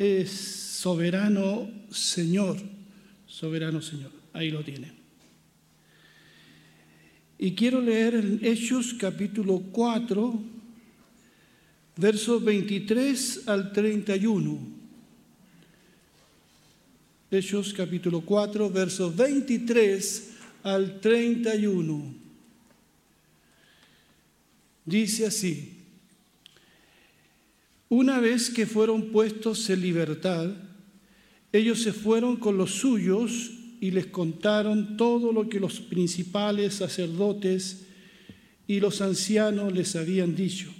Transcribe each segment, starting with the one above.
es Soberano Señor, Soberano Señor, ahí lo tienen. Y quiero leer en Hechos capítulo 4, versos 23 al 31. Hechos capítulo 4, versos 23 al 31. Dice así, una vez que fueron puestos en libertad, ellos se fueron con los suyos y les contaron todo lo que los principales sacerdotes y los ancianos les habían dicho.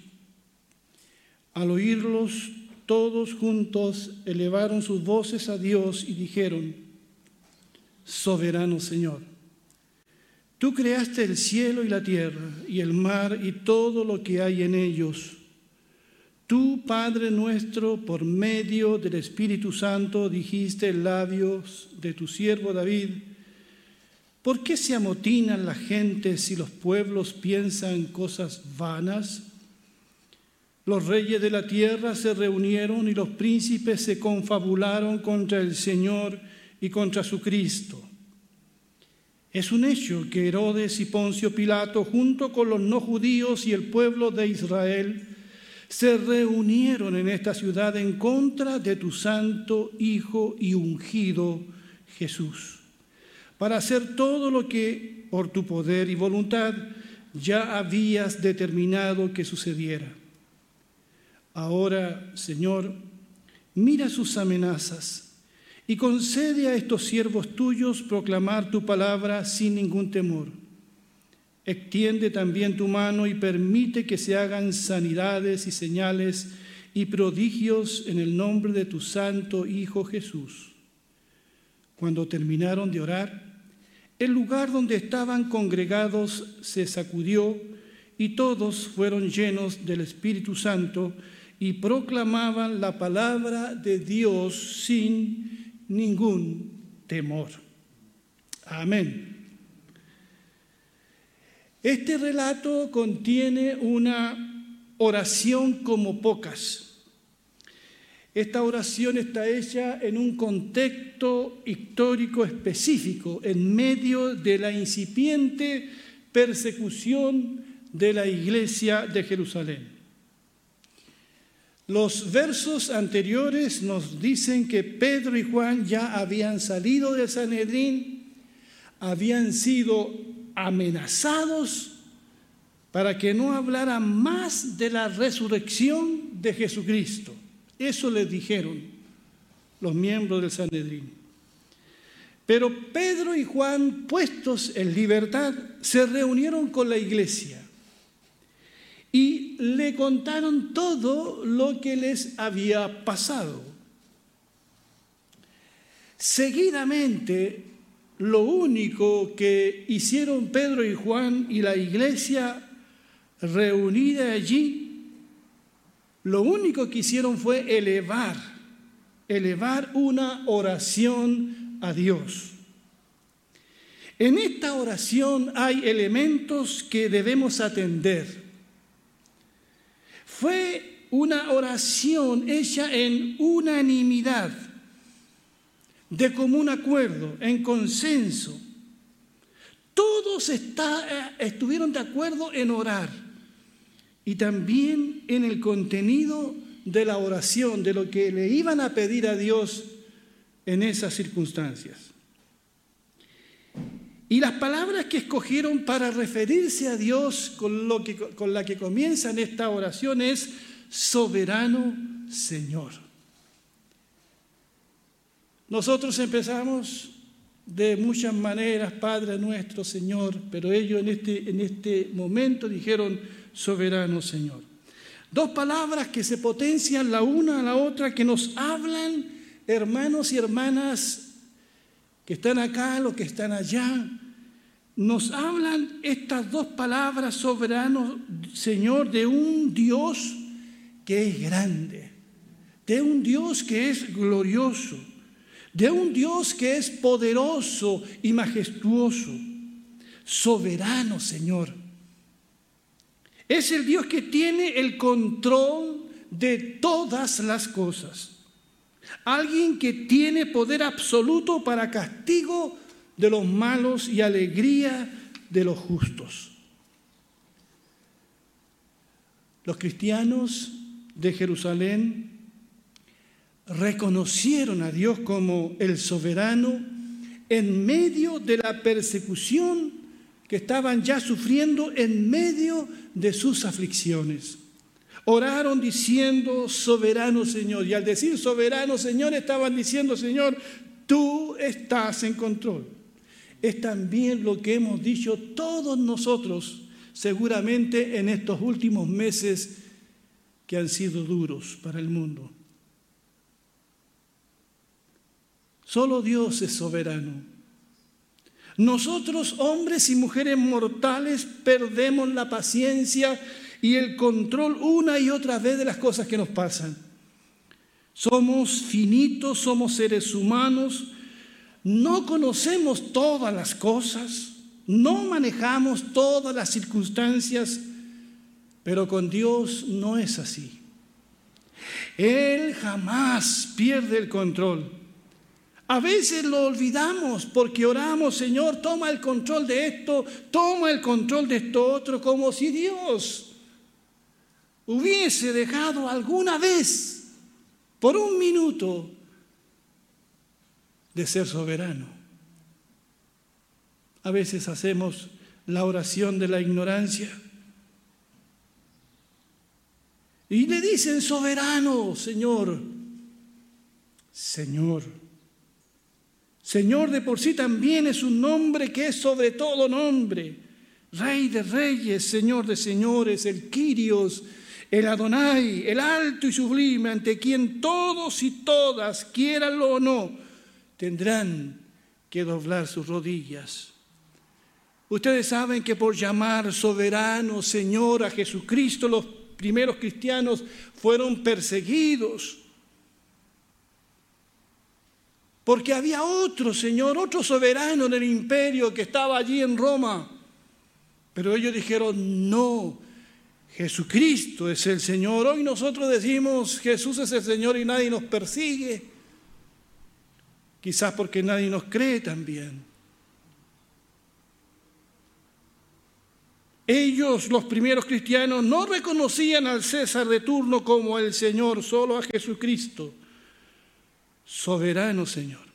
Al oírlos, todos juntos elevaron sus voces a Dios y dijeron, Soberano Señor, Tú creaste el cielo y la tierra y el mar y todo lo que hay en ellos. Tú, Padre nuestro, por medio del Espíritu Santo dijiste en labios de tu siervo David, ¿por qué se amotinan las gentes si los pueblos piensan cosas vanas? Los reyes de la tierra se reunieron y los príncipes se confabularon contra el Señor y contra su Cristo. Es un hecho que Herodes y Poncio Pilato, junto con los no judíos y el pueblo de Israel, se reunieron en esta ciudad en contra de tu santo Hijo y ungido Jesús, para hacer todo lo que por tu poder y voluntad ya habías determinado que sucediera. Ahora, Señor, mira sus amenazas y concede a estos siervos tuyos proclamar tu palabra sin ningún temor. Extiende también tu mano y permite que se hagan sanidades y señales y prodigios en el nombre de tu santo Hijo Jesús. Cuando terminaron de orar, el lugar donde estaban congregados se sacudió y todos fueron llenos del Espíritu Santo y proclamaban la palabra de Dios sin ningún temor. Amén. Este relato contiene una oración como pocas. Esta oración está hecha en un contexto histórico específico, en medio de la incipiente persecución de la iglesia de Jerusalén. Los versos anteriores nos dicen que Pedro y Juan ya habían salido de Sanedrín, habían sido amenazados para que no hablaran más de la resurrección de Jesucristo. Eso les dijeron los miembros del Sanedrín. Pero Pedro y Juan, puestos en libertad, se reunieron con la iglesia y le contaron todo lo que les había pasado. Seguidamente, lo único que hicieron Pedro y Juan y la iglesia reunida allí, lo único que hicieron fue elevar, elevar una oración a Dios. En esta oración hay elementos que debemos atender. Fue una oración hecha en unanimidad, de común acuerdo, en consenso. Todos eh, estuvieron de acuerdo en orar y también en el contenido de la oración, de lo que le iban a pedir a Dios en esas circunstancias. Y las palabras que escogieron para referirse a Dios con, lo que, con la que comienzan esta oración es soberano Señor. Nosotros empezamos de muchas maneras, Padre nuestro Señor, pero ellos en este, en este momento dijeron soberano Señor. Dos palabras que se potencian la una a la otra, que nos hablan, hermanos y hermanas que están acá, los que están allá, nos hablan estas dos palabras, soberano Señor, de un Dios que es grande, de un Dios que es glorioso, de un Dios que es poderoso y majestuoso, soberano Señor. Es el Dios que tiene el control de todas las cosas. Alguien que tiene poder absoluto para castigo de los malos y alegría de los justos. Los cristianos de Jerusalén reconocieron a Dios como el soberano en medio de la persecución que estaban ya sufriendo en medio de sus aflicciones. Oraron diciendo, soberano Señor. Y al decir soberano Señor estaban diciendo, Señor, tú estás en control. Es también lo que hemos dicho todos nosotros seguramente en estos últimos meses que han sido duros para el mundo. Solo Dios es soberano. Nosotros, hombres y mujeres mortales, perdemos la paciencia y el control una y otra vez de las cosas que nos pasan. Somos finitos, somos seres humanos, no conocemos todas las cosas, no manejamos todas las circunstancias, pero con Dios no es así. Él jamás pierde el control. A veces lo olvidamos porque oramos, Señor, toma el control de esto, toma el control de esto otro, como si Dios hubiese dejado alguna vez, por un minuto, de ser soberano. A veces hacemos la oración de la ignorancia. Y le dicen, soberano, Señor, Señor. Señor de por sí también es un nombre que es sobre todo nombre. Rey de reyes, Señor de señores, el Quirios, el Adonai, el alto y sublime, ante quien todos y todas, quieranlo o no, tendrán que doblar sus rodillas. Ustedes saben que por llamar soberano, Señor a Jesucristo, los primeros cristianos fueron perseguidos. Porque había otro Señor, otro soberano en el imperio que estaba allí en Roma. Pero ellos dijeron, no, Jesucristo es el Señor. Hoy nosotros decimos, Jesús es el Señor y nadie nos persigue. Quizás porque nadie nos cree también. Ellos, los primeros cristianos, no reconocían al César de turno como el Señor, solo a Jesucristo soberano Señor.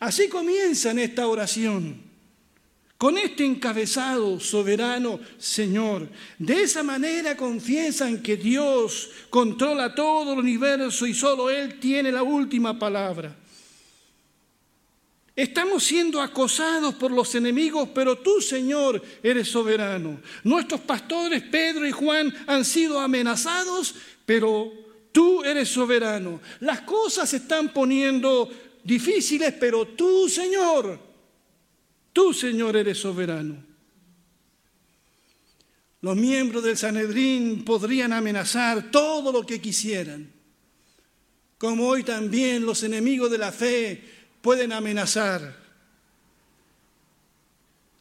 Así comienzan esta oración, con este encabezado, soberano Señor. De esa manera confiesan que Dios controla todo el universo y solo Él tiene la última palabra. Estamos siendo acosados por los enemigos, pero tú, Señor, eres soberano. Nuestros pastores Pedro y Juan han sido amenazados, pero Tú eres soberano. Las cosas se están poniendo difíciles, pero tú, Señor, tú, Señor, eres soberano. Los miembros del Sanedrín podrían amenazar todo lo que quisieran, como hoy también los enemigos de la fe pueden amenazar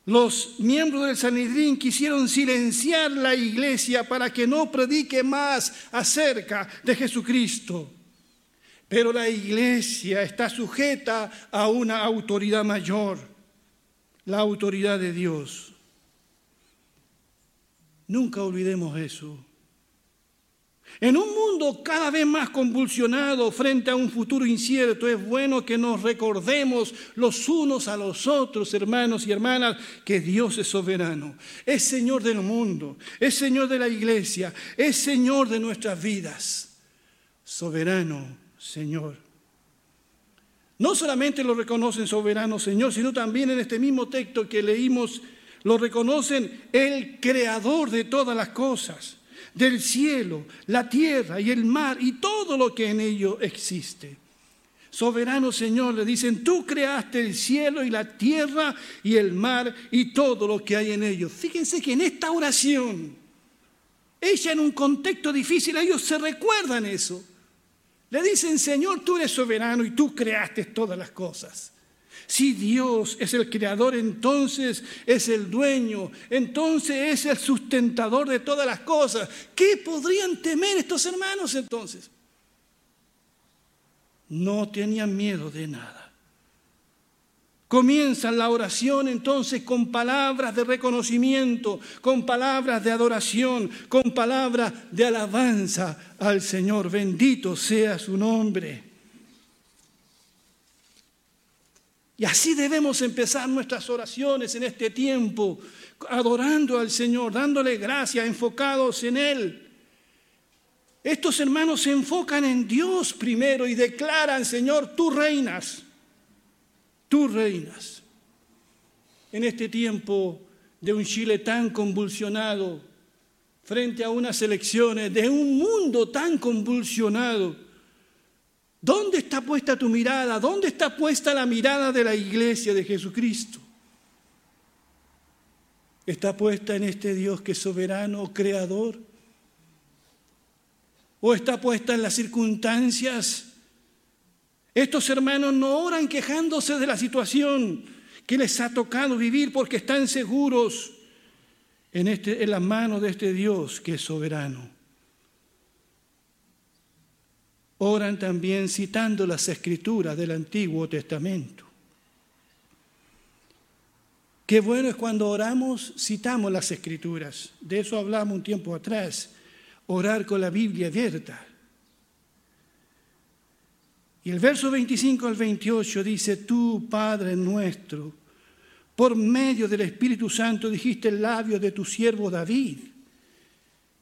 los miembros del Sanedrín quisieron silenciar la iglesia para que no predique más acerca de Jesucristo. Pero la iglesia está sujeta a una autoridad mayor, la autoridad de Dios. Nunca olvidemos eso. En un mundo cada vez más convulsionado frente a un futuro incierto, es bueno que nos recordemos los unos a los otros, hermanos y hermanas, que Dios es soberano, es Señor del mundo, es Señor de la iglesia, es Señor de nuestras vidas. Soberano, Señor. No solamente lo reconocen soberano, Señor, sino también en este mismo texto que leímos, lo reconocen el creador de todas las cosas del cielo, la tierra y el mar y todo lo que en ello existe. Soberano Señor, le dicen, tú creaste el cielo y la tierra y el mar y todo lo que hay en ellos. Fíjense que en esta oración, ella en un contexto difícil, ellos se recuerdan eso. Le dicen, Señor, tú eres soberano y tú creaste todas las cosas. Si Dios es el creador, entonces es el dueño, entonces es el sustentador de todas las cosas. ¿Qué podrían temer estos hermanos entonces? No tenían miedo de nada. Comienzan la oración entonces con palabras de reconocimiento, con palabras de adoración, con palabras de alabanza al Señor. Bendito sea su nombre. Y así debemos empezar nuestras oraciones en este tiempo, adorando al Señor, dándole gracias, enfocados en Él. Estos hermanos se enfocan en Dios primero y declaran, Señor, tú reinas, tú reinas. En este tiempo de un Chile tan convulsionado, frente a unas elecciones, de un mundo tan convulsionado, ¿Dónde está puesta tu mirada? ¿Dónde está puesta la mirada de la iglesia de Jesucristo? ¿Está puesta en este Dios que es soberano, creador? ¿O está puesta en las circunstancias? Estos hermanos no oran quejándose de la situación que les ha tocado vivir porque están seguros en, este, en las manos de este Dios que es soberano. Oran también citando las escrituras del Antiguo Testamento. Qué bueno es cuando oramos, citamos las escrituras. De eso hablamos un tiempo atrás. Orar con la Biblia abierta. Y el verso 25 al 28 dice, tú, Padre nuestro, por medio del Espíritu Santo dijiste el labio de tu siervo David.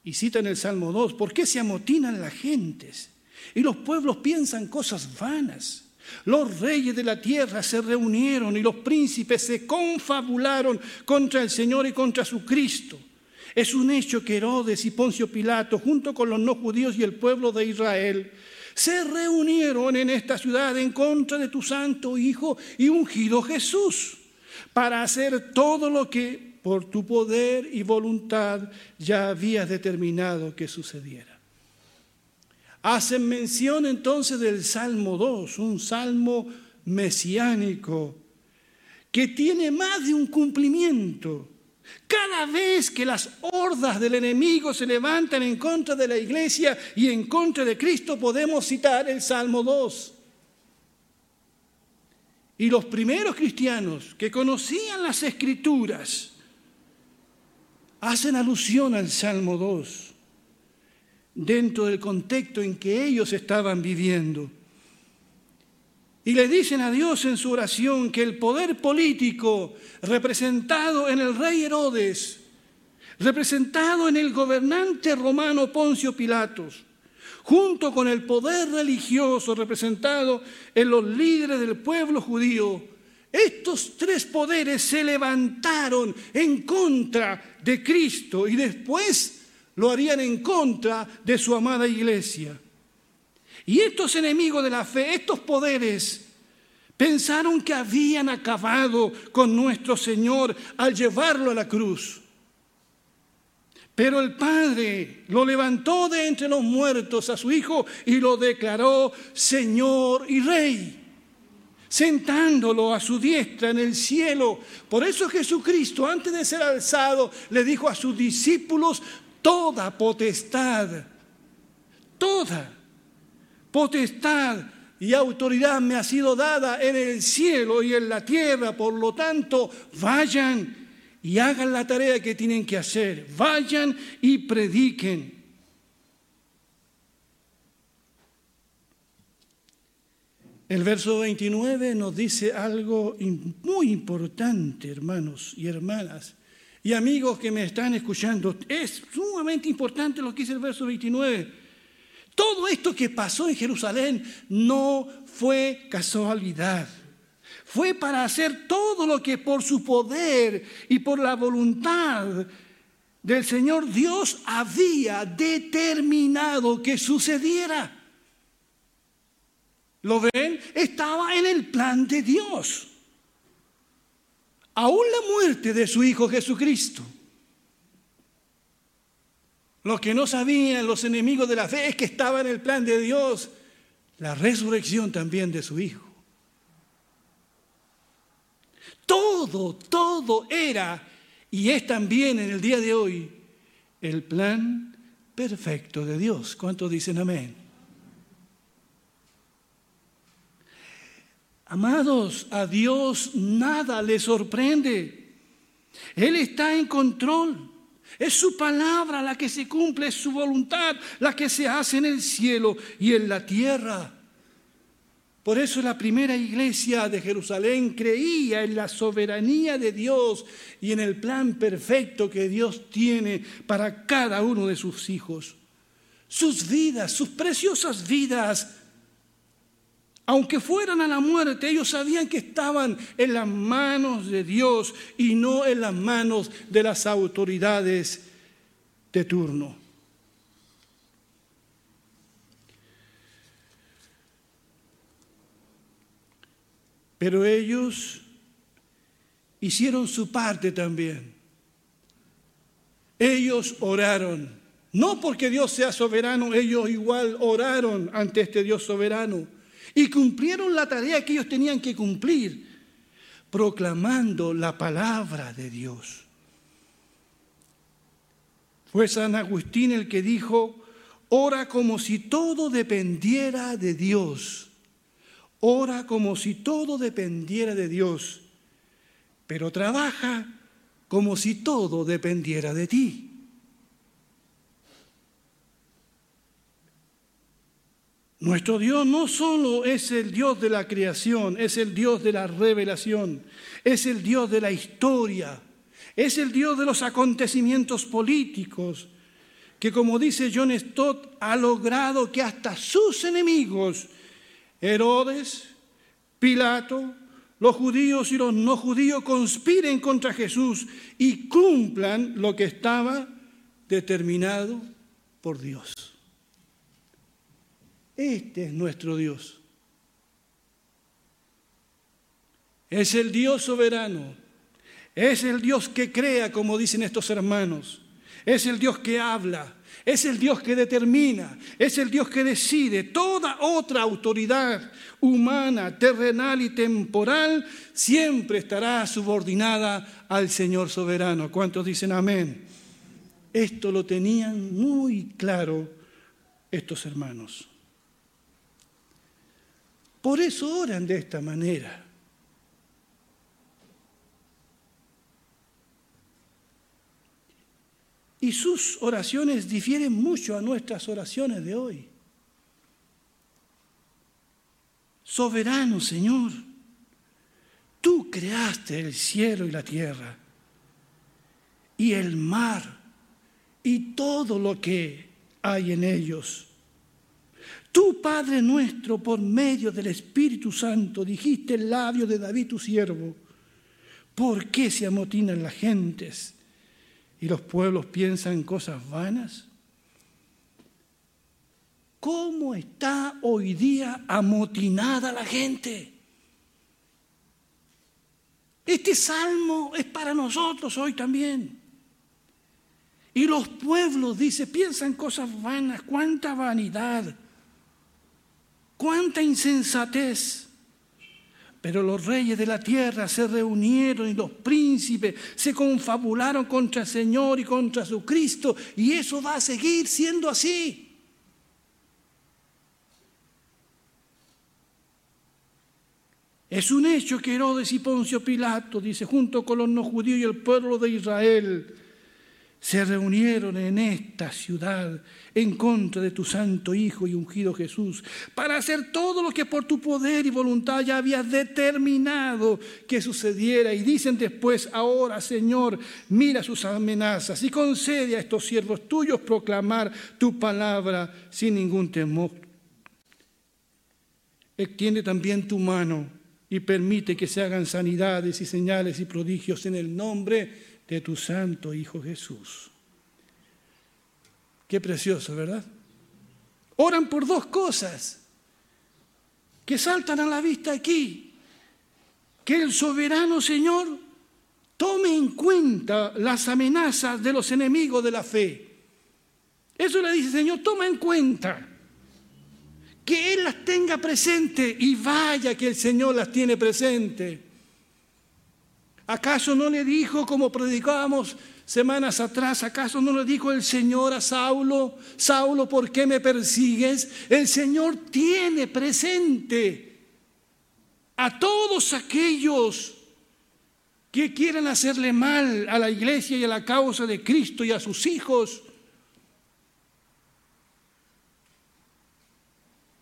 Y cita en el Salmo 2, ¿por qué se amotinan las gentes? Y los pueblos piensan cosas vanas. Los reyes de la tierra se reunieron y los príncipes se confabularon contra el Señor y contra su Cristo. Es un hecho que Herodes y Poncio Pilato, junto con los no judíos y el pueblo de Israel, se reunieron en esta ciudad en contra de tu santo Hijo y ungido Jesús, para hacer todo lo que por tu poder y voluntad ya habías determinado que sucediera. Hacen mención entonces del Salmo 2, un salmo mesiánico que tiene más de un cumplimiento. Cada vez que las hordas del enemigo se levantan en contra de la iglesia y en contra de Cristo, podemos citar el Salmo 2. Y los primeros cristianos que conocían las escrituras hacen alusión al Salmo 2 dentro del contexto en que ellos estaban viviendo. Y le dicen a Dios en su oración que el poder político representado en el rey Herodes, representado en el gobernante romano Poncio Pilatos, junto con el poder religioso representado en los líderes del pueblo judío, estos tres poderes se levantaron en contra de Cristo y después lo harían en contra de su amada iglesia. Y estos enemigos de la fe, estos poderes, pensaron que habían acabado con nuestro Señor al llevarlo a la cruz. Pero el Padre lo levantó de entre los muertos a su Hijo y lo declaró Señor y Rey, sentándolo a su diestra en el cielo. Por eso Jesucristo, antes de ser alzado, le dijo a sus discípulos, toda potestad, toda potestad y autoridad me ha sido dada en el cielo y en la tierra. Por lo tanto, vayan y hagan la tarea que tienen que hacer. Vayan y prediquen. El verso 29 nos dice algo muy importante, hermanos y hermanas y amigos que me están escuchando, es sumamente importante lo que dice el verso 29. Todo esto que pasó en Jerusalén no fue casualidad. Fue para hacer todo lo que por su poder y por la voluntad del Señor Dios había determinado que sucediera. ¿Lo ven? Estaba en el plan de Dios aún la muerte de su Hijo Jesucristo. Lo que no sabían los enemigos de la fe es que estaba en el plan de Dios la resurrección también de su Hijo. Todo, todo era y es también en el día de hoy el plan perfecto de Dios. ¿Cuántos dicen amén? Amados, a Dios nada le sorprende. Él está en control. Es su palabra la que se cumple, es su voluntad la que se hace en el cielo y en la tierra. Por eso la primera iglesia de Jerusalén creía en la soberanía de Dios y en el plan perfecto que Dios tiene para cada uno de sus hijos. Sus vidas, sus preciosas vidas, aunque fueran a la muerte, ellos sabían que estaban en las manos de Dios y no en las manos de las autoridades de turno. Pero ellos hicieron su parte también. Ellos oraron. No porque Dios sea soberano, ellos igual oraron ante este Dios soberano. Y cumplieron la tarea que ellos tenían que cumplir, proclamando la palabra de Dios. Fue San Agustín el que dijo, ora como si todo dependiera de Dios ora como si todo dependiera de Dios, pero trabaja como si todo dependiera de ti. Nuestro Dios no solo es el Dios de la creación, es el Dios de la revelación, es el Dios de la historia, es el Dios de los acontecimientos políticos, que como dice John Stott, ha logrado que hasta sus enemigos Herodes, Pilato, los judíos y los no judíos conspiren contra Jesús y cumplan lo que estaba determinado por Dios. Este es nuestro Dios. Es el Dios soberano. Es el Dios que crea, como dicen estos hermanos. Es el Dios que habla. Es el Dios que determina, es el Dios que decide. Toda otra autoridad humana, terrenal y temporal siempre estará subordinada al Señor soberano. ¿Cuántos dicen amén? Esto lo tenían muy claro estos hermanos. Por eso oran de esta manera. Y sus oraciones difieren mucho a nuestras oraciones de hoy. Soberano Señor, tú creaste el cielo y la tierra y el mar y todo lo que hay en ellos. Tú, Padre nuestro, por medio del Espíritu Santo, dijiste el labio de David tu siervo, ¿por qué se amotinan las gentes? y los pueblos piensan cosas vanas? ¿Cómo está hoy día amotinada la gente? Este salmo es para nosotros hoy también. Y los pueblos, dice, piensan cosas vanas, cuánta vanidad, cuánta insensatez. Pero los reyes de la tierra se reunieron y los príncipes se confabularon contra el Señor y contra su Cristo. Y eso va a seguir siendo así. Es un hecho que Herodes y Poncio Pilato, dice, junto con los no judíos y el pueblo de Israel, se reunieron en esta ciudad en contra de tu santo Hijo y ungido Jesús, para hacer todo lo que por tu poder y voluntad ya habías determinado que sucediera. Y dicen después, ahora Señor, mira sus amenazas y concede a estos siervos tuyos proclamar tu palabra sin ningún temor. Extiende también tu mano y permite que se hagan sanidades y señales y prodigios en el nombre de tu santo Hijo Jesús. Qué precioso, ¿verdad? Oran por dos cosas que saltan a la vista aquí. Que el soberano Señor tome en cuenta las amenazas de los enemigos de la fe. Eso le dice, Señor, toma en cuenta. Que Él las tenga presente y vaya que el Señor las tiene presente. ¿Acaso no le dijo, como predicábamos semanas atrás, acaso no le dijo el Señor a Saulo, Saulo, ¿por qué me persigues? El Señor tiene presente a todos aquellos que quieren hacerle mal a la iglesia y a la causa de Cristo y a sus hijos.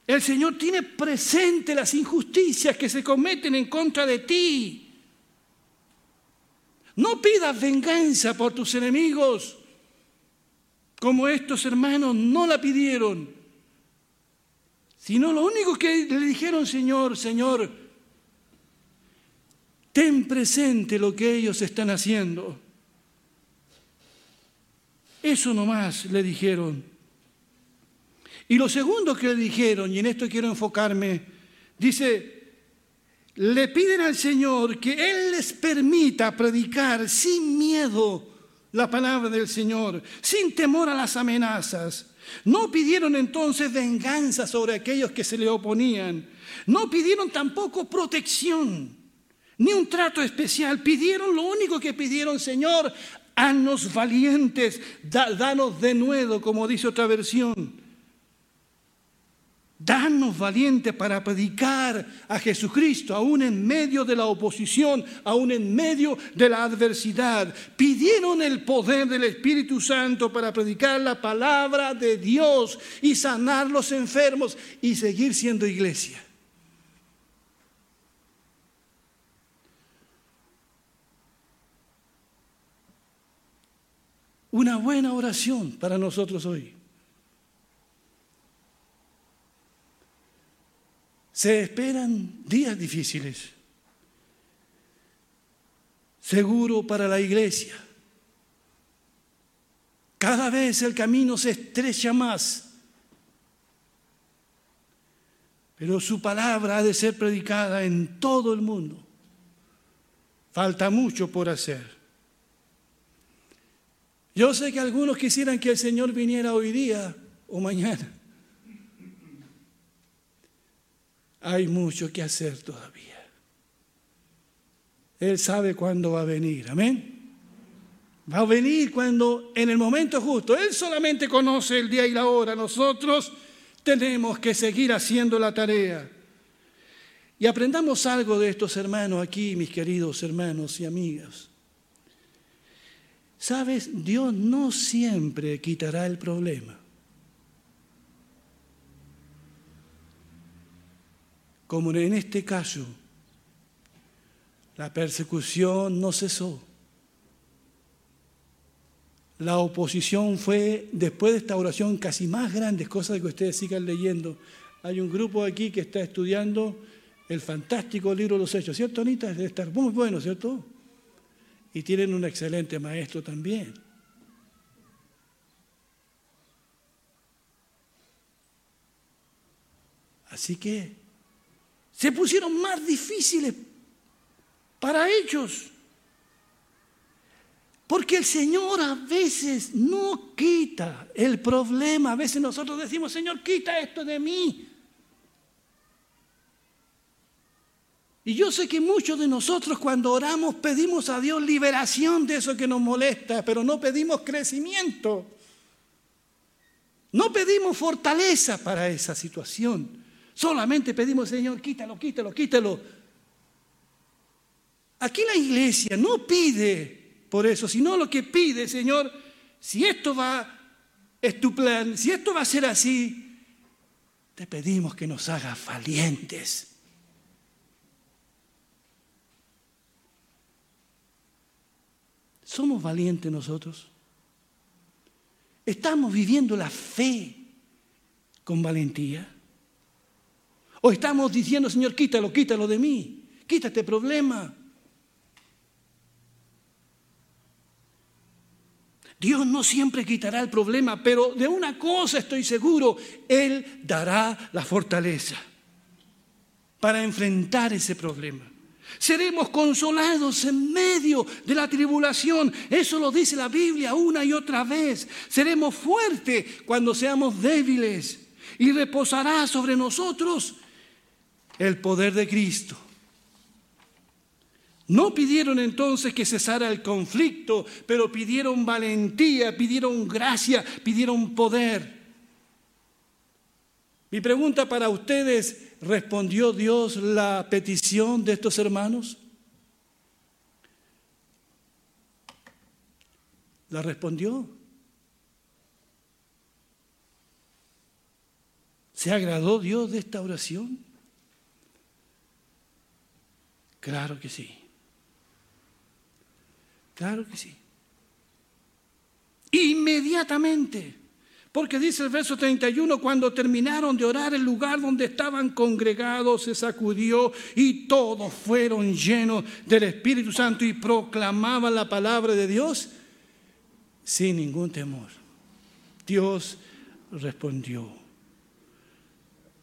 El Señor tiene presente las injusticias que se cometen en contra de ti. No pidas venganza por tus enemigos, como estos hermanos no la pidieron, sino lo único que le dijeron, Señor, Señor, ten presente lo que ellos están haciendo. Eso nomás le dijeron. Y lo segundo que le dijeron, y en esto quiero enfocarme, dice, le piden al Señor que Él les permita predicar sin miedo la palabra del Señor, sin temor a las amenazas. No pidieron entonces venganza sobre aquellos que se le oponían. No pidieron tampoco protección, ni un trato especial. Pidieron lo único que pidieron, Señor, haznos valientes, danos de nuevo, como dice otra versión. Danos valiente para predicar a Jesucristo, aún en medio de la oposición, aún en medio de la adversidad. Pidieron el poder del Espíritu Santo para predicar la palabra de Dios y sanar los enfermos y seguir siendo iglesia. Una buena oración para nosotros hoy. Se esperan días difíciles. Seguro para la iglesia. Cada vez el camino se estrecha más. Pero su palabra ha de ser predicada en todo el mundo. Falta mucho por hacer. Yo sé que algunos quisieran que el Señor viniera hoy día o mañana. Hay mucho que hacer todavía. Él sabe cuándo va a venir, amén. Va a venir cuando, en el momento justo, Él solamente conoce el día y la hora. Nosotros tenemos que seguir haciendo la tarea. Y aprendamos algo de estos hermanos aquí, mis queridos hermanos y amigas. Sabes, Dios no siempre quitará el problema. Como en este caso, la persecución no cesó. La oposición fue, después de esta oración, casi más grande, cosas que ustedes sigan leyendo. Hay un grupo aquí que está estudiando el fantástico libro de los Hechos, ¿cierto, Anita? Debe estar muy bueno, ¿cierto? Y tienen un excelente maestro también. Así que se pusieron más difíciles para ellos. Porque el Señor a veces no quita el problema. A veces nosotros decimos, Señor, quita esto de mí. Y yo sé que muchos de nosotros cuando oramos pedimos a Dios liberación de eso que nos molesta, pero no pedimos crecimiento. No pedimos fortaleza para esa situación. Solamente pedimos, Señor, quítalo, quítalo, quítalo. Aquí la iglesia no pide por eso, sino lo que pide, Señor, si esto va, es tu plan, si esto va a ser así, te pedimos que nos hagas valientes. ¿Somos valientes nosotros? ¿Estamos viviendo la fe con valentía? O estamos diciendo, Señor, quítalo, quítalo de mí, quítate problema. Dios no siempre quitará el problema, pero de una cosa estoy seguro, Él dará la fortaleza para enfrentar ese problema. Seremos consolados en medio de la tribulación. Eso lo dice la Biblia una y otra vez. Seremos fuertes cuando seamos débiles y reposará sobre nosotros el poder de Cristo. No pidieron entonces que cesara el conflicto, pero pidieron valentía, pidieron gracia, pidieron poder. Mi pregunta para ustedes, ¿respondió Dios la petición de estos hermanos? ¿La respondió? ¿Se agradó Dios de esta oración? Claro que sí. Claro que sí. Inmediatamente. Porque dice el verso 31, cuando terminaron de orar, el lugar donde estaban congregados se sacudió y todos fueron llenos del Espíritu Santo y proclamaban la palabra de Dios sin ningún temor. Dios respondió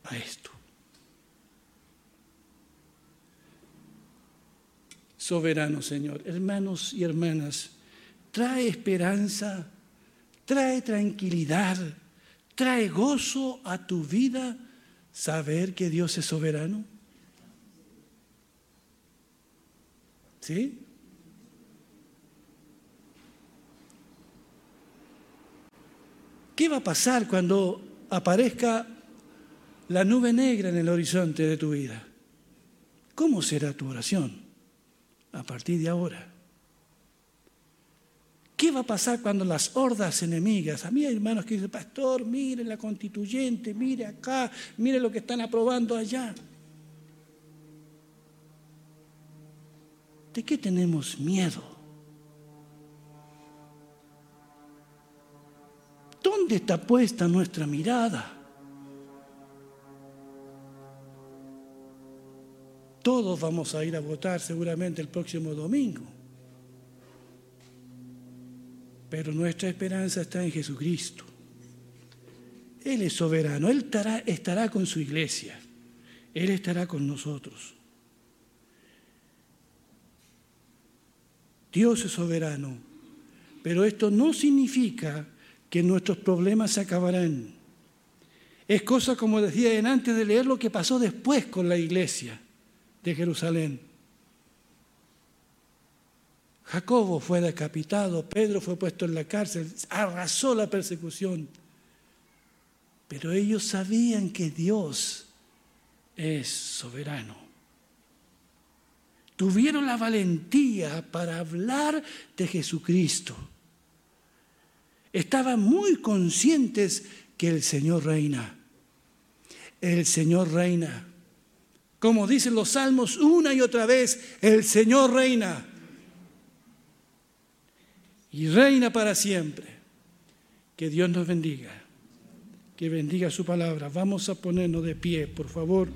a esto. Soberano Señor, hermanos y hermanas, trae esperanza, trae tranquilidad, trae gozo a tu vida saber que Dios es soberano. ¿Sí? ¿Qué va a pasar cuando aparezca la nube negra en el horizonte de tu vida? ¿Cómo será tu oración a partir de ahora? ¿Qué va a pasar cuando las hordas enemigas? A mí hay hermanos que dicen, pastor, mire la constituyente, mire acá, mire lo que están aprobando allá. ¿De qué tenemos miedo? ¿Dónde está puesta nuestra mirada? Todos vamos a ir a votar seguramente el próximo domingo. Pero nuestra esperanza está en Jesucristo. Él es soberano, Él estará, con su iglesia, Él estará con nosotros. Dios es soberano, pero esto no significa que nuestros problemas se acabarán. Es cosa, como decía antes de leer, lo que pasó después con la iglesia de Jerusalén. Jacobo fue decapitado, Pedro fue puesto en la cárcel, arrasó la persecución. Pero ellos sabían que Dios es soberano. Tuvieron la valentía para hablar de Jesucristo estaban muy conscientes que el Señor reina. El Señor reina. Como dicen los salmos una y otra vez, el Señor reina. Y reina para siempre. Que Dios nos bendiga. Que bendiga su palabra. Vamos a ponernos de pie, por favor.